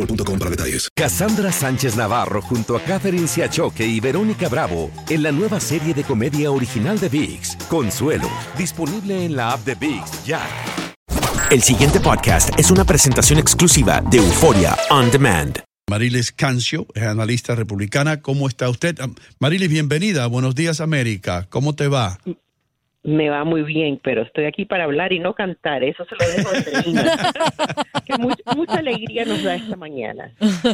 boostmobile.com para detalles. Cassandra Sánchez Navarro junto a Catherine Siachoque y Verónica Bravo en la nueva serie de comedia original de VIX, Consuelo, disponible en la app de VIX ya. El siguiente podcast es una presentación exclusiva de Euforia On Demand. Marilis Cancio, es analista republicana. ¿Cómo está usted? Marilis, bienvenida. Buenos días, América. ¿Cómo te va? Me va muy bien, pero estoy aquí para hablar y no cantar. Eso se lo dejo niños. que mucha, alegría nos da esta mañana.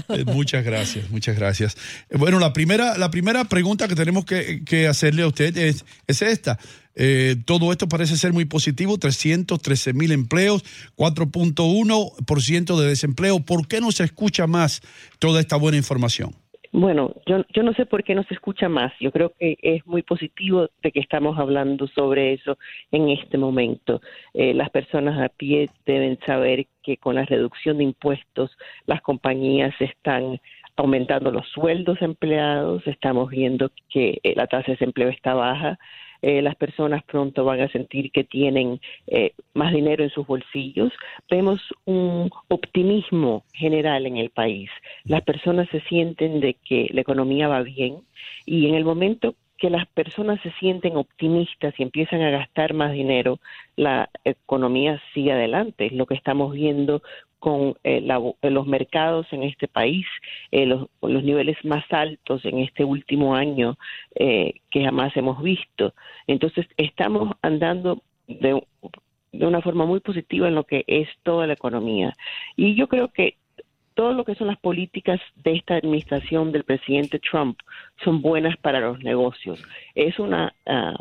Eh, muchas gracias, muchas gracias. Eh, bueno, la primera, la primera pregunta que tenemos que, hacerle a usted es, es esta. Eh, todo esto parece ser muy positivo, 313 mil empleos, 4.1% de desempleo. ¿Por qué no se escucha más toda esta buena información? Bueno, yo, yo no sé por qué no se escucha más. Yo creo que es muy positivo de que estamos hablando sobre eso en este momento. Eh, las personas a pie deben saber que con la reducción de impuestos las compañías están aumentando los sueldos empleados, estamos viendo que eh, la tasa de desempleo está baja, eh, las personas pronto van a sentir que tienen eh, más dinero en sus bolsillos. Vemos un optimismo general en el país. Las personas se sienten de que la economía va bien y en el momento que las personas se sienten optimistas y empiezan a gastar más dinero, la economía sigue adelante. Es lo que estamos viendo con eh, eh, los mercados en este país, eh, los, niveles más altos en este último año que jamás hemos visto. Entonces, estamos andando de, de una forma muy positiva en lo que es toda la economía. Y yo creo que todo lo que son las políticas de esta administración del presidente Trump son buenas para los negocios. Es una ah,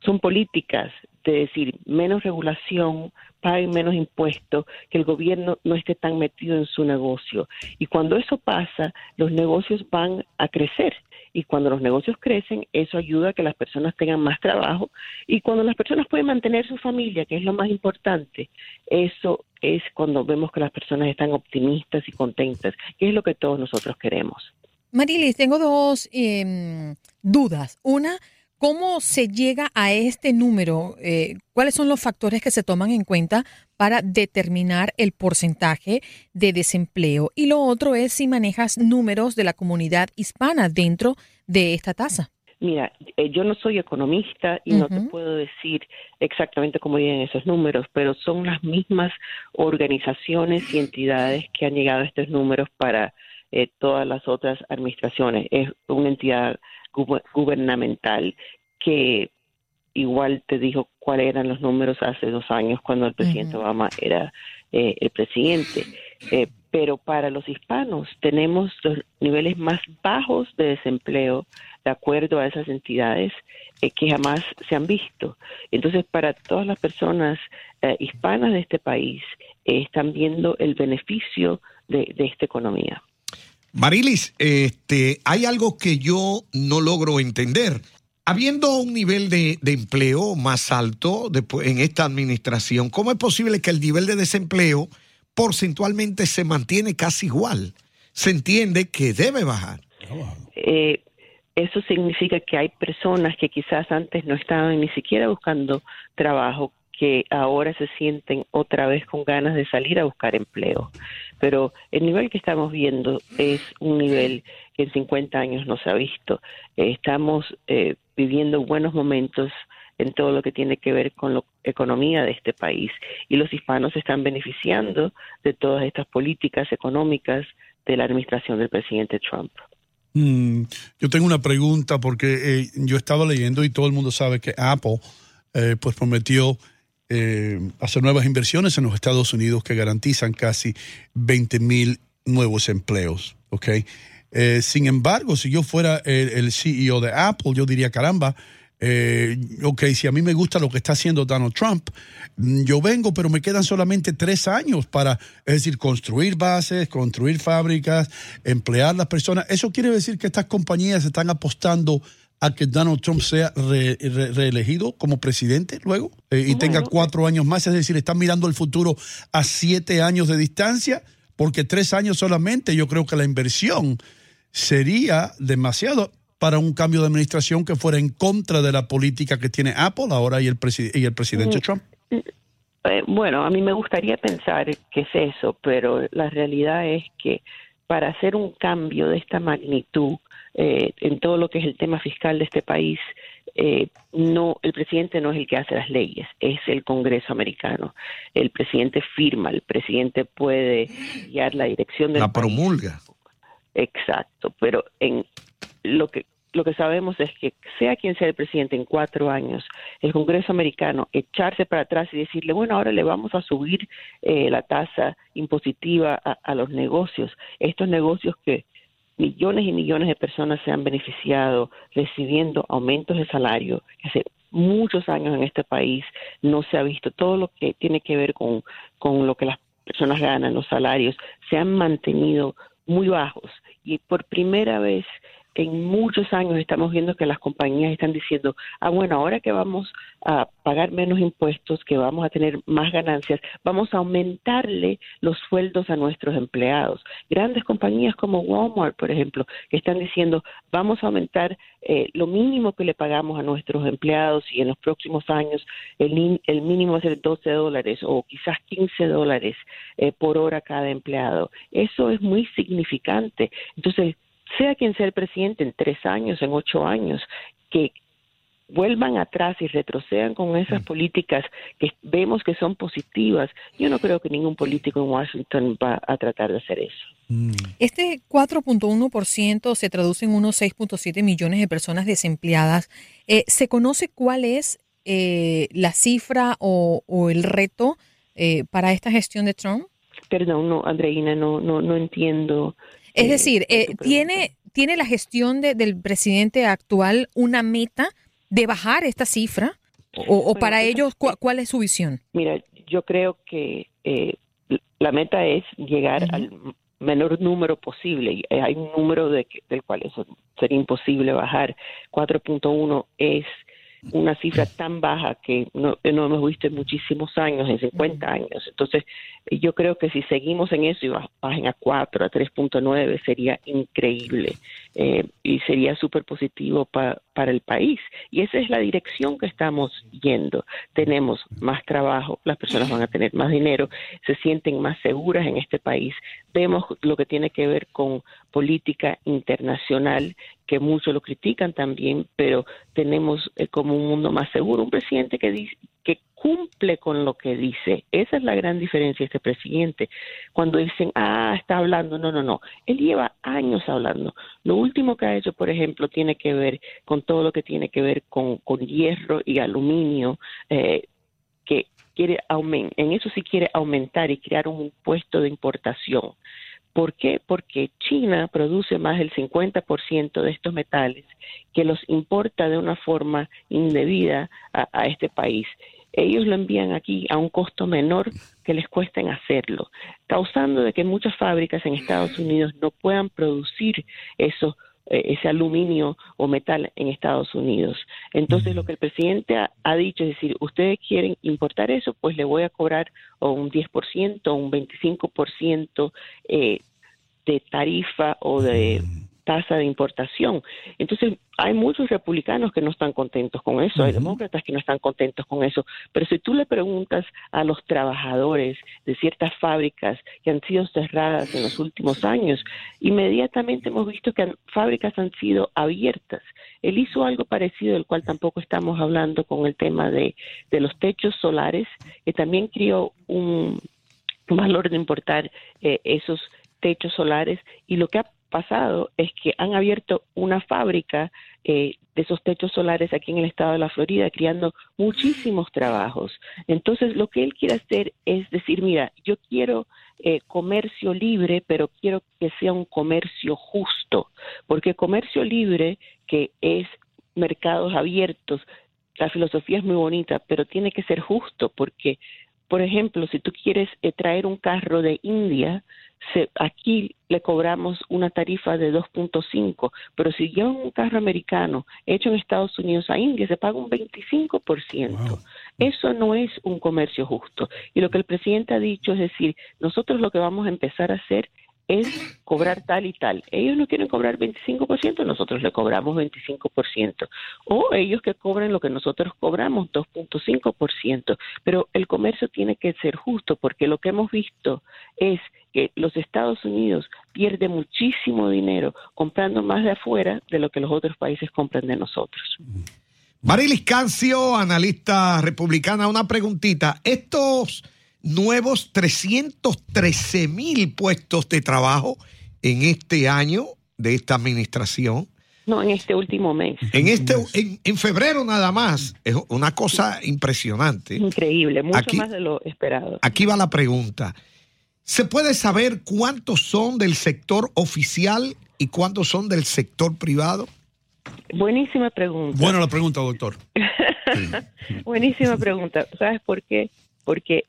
son políticas de decir menos regulación, paguen menos impuestos, que el gobierno no esté tan metido en su negocio. Y cuando eso pasa, los negocios van a crecer. Y cuando los negocios crecen, eso ayuda a que las personas tengan más trabajo. Y cuando las personas pueden mantener su familia, que es lo más importante, eso es cuando vemos que las personas están optimistas y contentas, que es lo que todos nosotros queremos. Marilis, tengo dos em, dudas. Una, ¿Cómo se llega a este número? Eh, ¿Cuáles son los factores que se toman en cuenta para determinar el porcentaje de desempleo? Y lo otro es si manejas números de la comunidad hispana dentro de esta tasa. Mira, eh, yo no soy economista y no te puedo decir exactamente cómo vienen esos números, pero son las mismas organizaciones y entidades que han llegado a estos números para eh, todas las otras administraciones. Es una entidad gubernamental que igual te dijo cuáles eran los números hace dos años cuando el presidente Obama era eh, el presidente. Eh, pero para los hispanos tenemos los niveles más bajos de desempleo de acuerdo a esas entidades eh, que jamás se han visto. Entonces, para todas las personas hispanas de este país, están viendo el beneficio de esta economía. Marilis, este, hay algo que yo no logro entender. Habiendo un nivel de, empleo más alto en esta administración, ¿cómo es posible que el nivel de desempleo porcentualmente se mantiene casi igual? Se entiende que debe bajar. Eh, eso significa que hay personas que quizás antes no estaban ni siquiera buscando trabajo, que ahora se sienten otra vez con ganas de salir a buscar empleo. Pero el nivel que estamos viendo es un nivel que en 50 años no se ha visto. Eh, estamos eh, viviendo buenos momentos en todo lo que tiene que ver con la economía de este país y los hispanos están beneficiando de todas estas políticas económicas de la administración del presidente Trump. Mm, yo tengo una pregunta porque eh, yo estaba leyendo y todo el mundo sabe que Apple eh, pues prometió eh, hacer nuevas inversiones en los Estados Unidos que garantizan casi 20 mil nuevos empleos. ¿okay? sin embargo, si yo fuera el, el CEO de Apple, yo diría, caramba, eh, ok, si a mí me gusta lo que está haciendo Donald Trump, mm, yo vengo, pero me quedan solamente tres años para, es decir, construir bases, construir fábricas, emplear las personas. Eso quiere decir que estas compañías están apostando a que Donald Trump sea reelegido como presidente luego eh, y tenga cuatro años más, es decir, están mirando el futuro a siete años de distancia, porque tres años solamente, yo creo que la inversión sería demasiado para un cambio de administración que fuera en contra de la política que tiene Apple ahora y el, y el presidente mm, Trump? Eh, bueno, a mí me gustaría pensar que es eso, pero la realidad es que para hacer un cambio de esta magnitud eh, en todo lo que es el tema fiscal de este país, eh, no, el presidente no es el que hace las leyes, es el Congreso americano. El presidente firma, el presidente puede guiar la dirección de la promulga. Exacto, pero en lo que lo que sabemos es que sea quien sea el presidente en cuatro años, el Congreso americano echarse para atrás y decirle, bueno, ahora le vamos a subir eh, la tasa impositiva a, los negocios, estos negocios que millones y millones de personas se han beneficiado recibiendo aumentos de salario, hace muchos años en este país no se ha visto. Todo lo que tiene que ver con, con lo que las personas ganan, los salarios, se han mantenido muy bajos. Y por primera vez en muchos años estamos viendo que las compañías están diciendo, ah, bueno, ahora que vamos a pagar menos impuestos, que vamos a tener más ganancias, vamos a aumentarle los sueldos a nuestros empleados. Grandes compañías como Walmart, por ejemplo, que están diciendo, vamos a aumentar eh, lo mínimo que le pagamos a nuestros empleados y en los próximos años el, el mínimo es el 12 dólares o quizás 15 dólares eh, por hora cada empleado. Eso es muy significante. Entonces, sea quien sea el presidente en tres años, en ocho años, que vuelvan atrás y retrocedan con esas mm. políticas que vemos que son positivas, yo no creo que ningún político en Washington va a tratar de hacer eso. Mm. Este 4.1% se traduce en unos 6.7 millones de personas desempleadas. Eh, ¿Se conoce cuál es eh, la cifra o, el reto eh, para esta gestión de Trump? Perdón, no, Andreina, no, no, no entiendo es decir, eh, ¿tiene, ¿tiene la gestión del presidente actual una meta de bajar esta cifra? ¿O, para ellos cuál es su visión? Mira, yo creo que eh, la meta es llegar al menor número posible. Hay un número de, del cual eso sería imposible bajar. 4.1 es una cifra tan baja que no, no hemos visto en muchísimos años, en 50 años. Entonces, yo creo que si seguimos en eso y bajen a 4, a 3.9, sería increíble eh, y sería súper positivo para el país. Y esa es la dirección que estamos yendo. Tenemos más trabajo, las personas van a tener más dinero, se sienten más seguras en este país. Vemos lo que tiene que ver con política internacional, que muchos lo critican también, pero tenemos eh, como un mundo más seguro. Un presidente que dice, que cumple con lo que dice. Esa es la gran diferencia de este presidente. Cuando dicen, ah, está hablando, no, no, no. Él lleva años hablando. Lo último que ha hecho, por ejemplo, tiene que ver con todo lo que tiene que ver con, con hierro y aluminio, eh, que quiere aumentar, en eso sí quiere aumentar y crear un impuesto de importación. ¿Por qué? Porque China produce más del 50% de estos metales que los importa de una forma indebida a, este país. Ellos lo envían aquí a un costo menor que les cuesta hacerlo, causando de que muchas fábricas en Estados Unidos no puedan producir eso eh, ese aluminio o metal en Estados Unidos. Entonces, lo que el presidente ha, dicho es decir, ustedes quieren importar eso, pues le voy a cobrar o un 10% o un 25% eh, de tarifa o de tasa de importación. Entonces, hay muchos republicanos que no están contentos con eso, hay demócratas que no están contentos con eso, pero si tú le preguntas a los trabajadores de ciertas fábricas que han sido cerradas en los últimos años, inmediatamente hemos visto que fábricas han sido abiertas. Él hizo algo parecido, del cual tampoco estamos hablando con el tema de, de los techos solares, que también crió un valor de importar eh, esos techos solares y lo que ha pasado es que han abierto una fábrica eh, de esos techos solares aquí en el estado de la Florida, creando muchísimos trabajos. Entonces, lo que él quiere hacer es decir, mira, yo quiero eh, comercio libre, pero quiero que sea un comercio justo, porque comercio libre, que es mercados abiertos, la filosofía es muy bonita, pero tiene que ser justo, porque por ejemplo, si tú quieres eh, traer un carro de India, aquí le cobramos una tarifa de 2.5, pero si llevan un carro americano hecho en Estados Unidos a India, se paga un 25%. Eso no es un comercio justo. Y lo que el presidente ha dicho es decir, nosotros lo que vamos a empezar a hacer es cobrar tal y tal. Ellos no quieren cobrar 25%, nosotros le cobramos 25%. O ellos que cobren lo que nosotros cobramos, 2.5%. Pero el comercio tiene que ser justo porque lo que hemos visto es que los Estados Unidos pierden muchísimo dinero comprando más de afuera de lo que los otros países compran de nosotros. Marilis Cancio, analista republicana, una preguntita. Estos nuevos 313 mil puestos de trabajo en este año de esta administración. No, en este último mes. En este, en, febrero nada más. Es una cosa impresionante. Increíble, mucho más de lo esperado. Aquí va la pregunta. ¿Se puede saber cuántos son del sector oficial y cuántos son del sector privado? Buenísima pregunta. Buena la pregunta, doctor. Buenísima pregunta. ¿Sabes por qué? Porque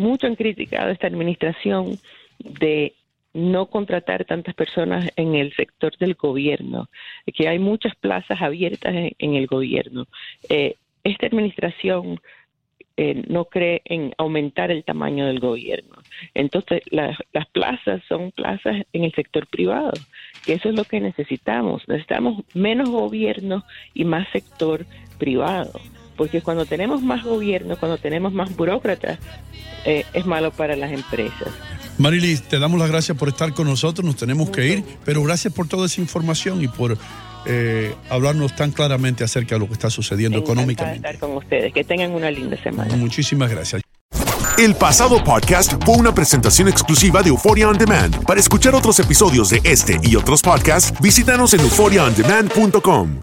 mucho han criticado esta administración de no contratar tantas personas en el sector del gobierno, que hay muchas plazas abiertas en, el gobierno. Eh, esta administración eh, no cree en aumentar el tamaño del gobierno. Entonces, las plazas son plazas en el sector privado, que eso es lo que necesitamos. Necesitamos menos gobierno y más sector privado porque cuando tenemos más gobierno, cuando tenemos más burócratas, eh, es malo para las empresas. Marilis, te damos las gracias por estar con nosotros, nos tenemos que ir, pero gracias por toda esa información y por eh, hablarnos tan claramente acerca de lo que está sucediendo económicamente. estar con ustedes, que tengan una linda semana. Muchísimas gracias. El pasado podcast fue una presentación exclusiva de Euphoria On Demand. Para escuchar otros episodios de este y otros podcasts, visítanos en euphoriaondemand.com.